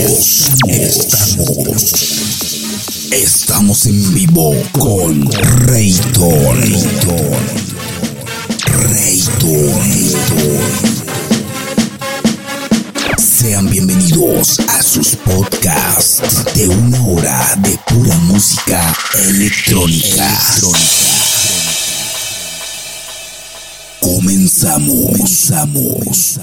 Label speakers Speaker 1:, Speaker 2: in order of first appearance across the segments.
Speaker 1: Estamos, estamos, en vivo con Rayton. Rayton. Sean bienvenidos a sus podcasts de una hora de pura música electrónica. Comenzamos. Comenzamos.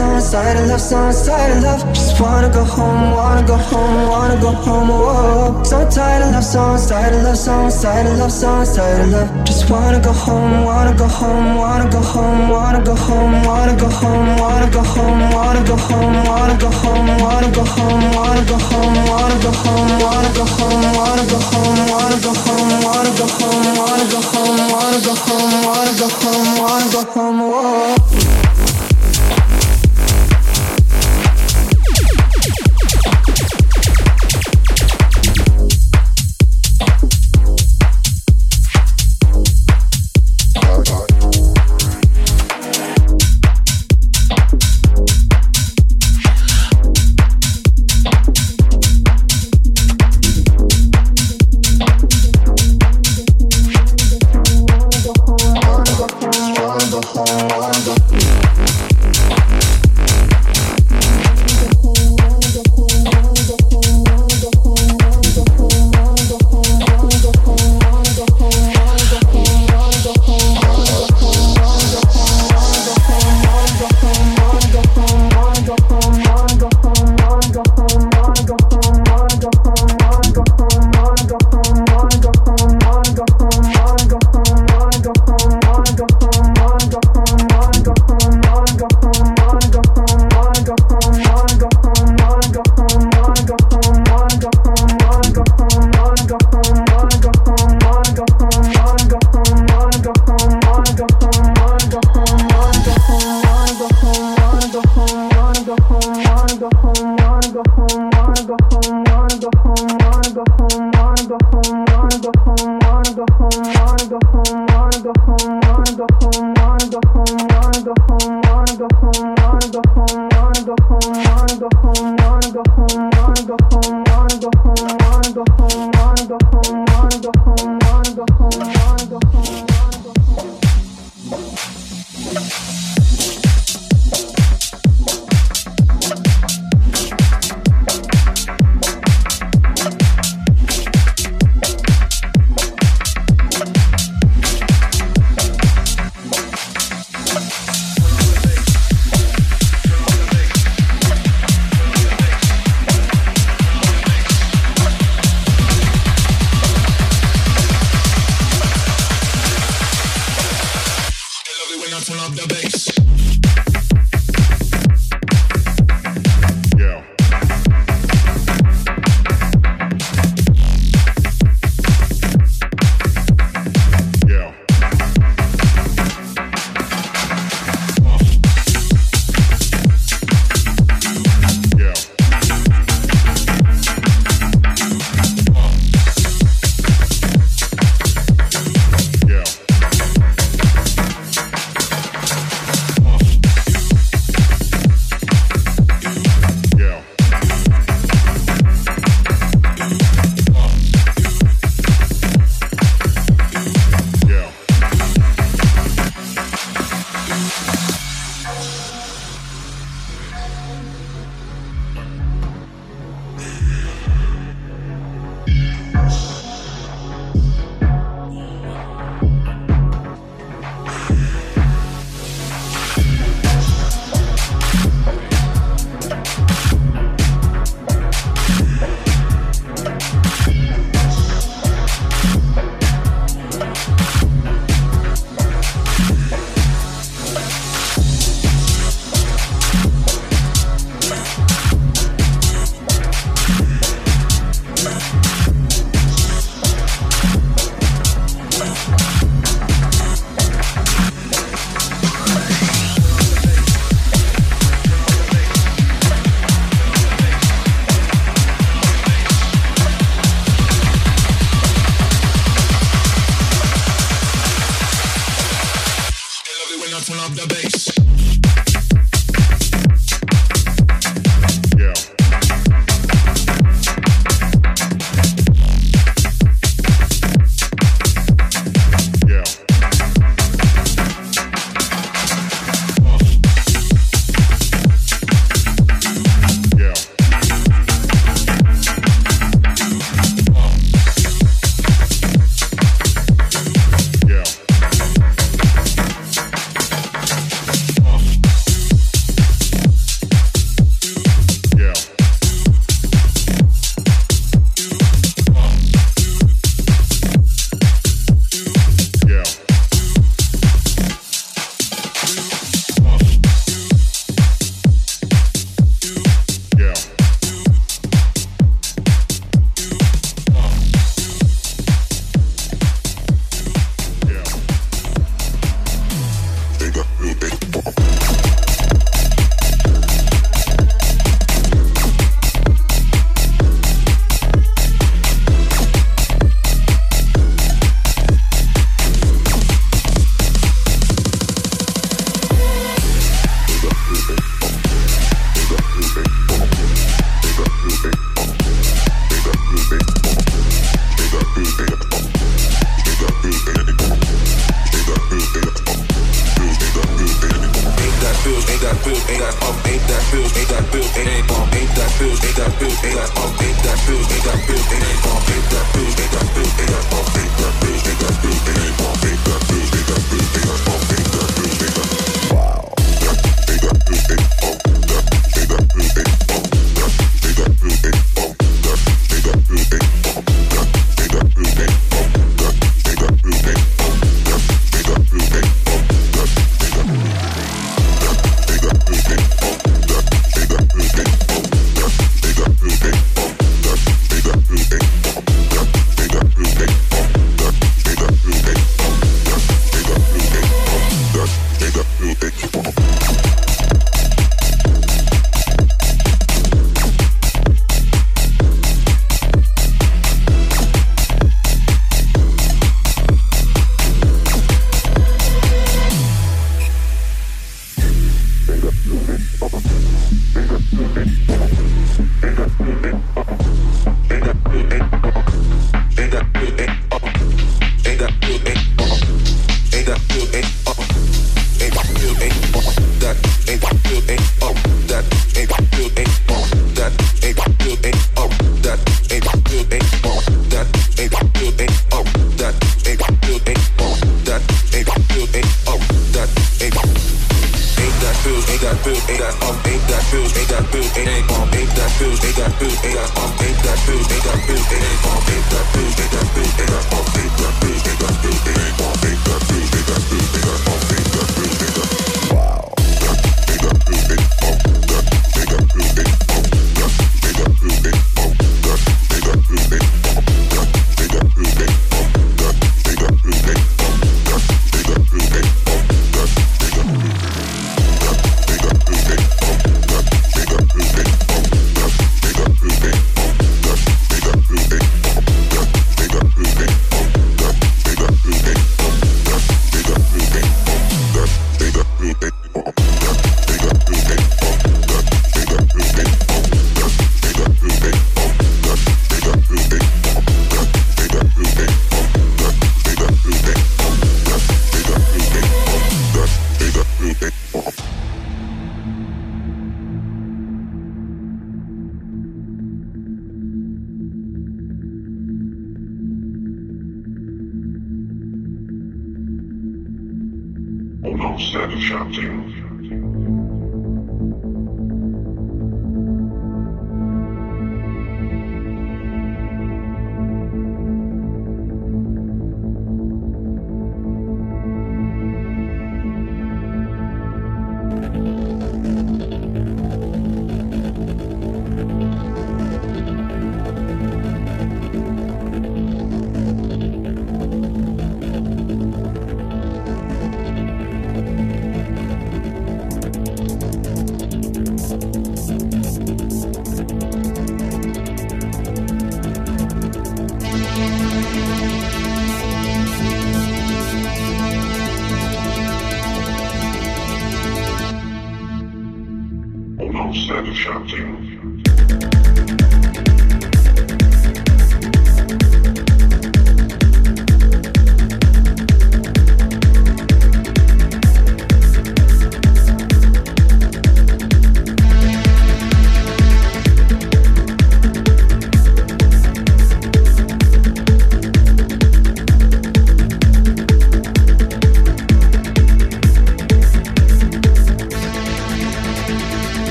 Speaker 2: Songs, tired of love songs, tired of love. Just wanna go home, wanna go home, wanna go home. Whoa. So tired of love songs, tired of love songs, tired of love songs, tired of love. Just wanna go home, wanna go home, wanna go home, wanna go home, wanna go home, wanna go home, wanna go home, wanna go home, wanna go home, wanna go home, wanna go home, wanna go home, wanna go home, wanna go home, wanna go home, wanna go home, wanna go home, wanna go home, wanna go home, go home.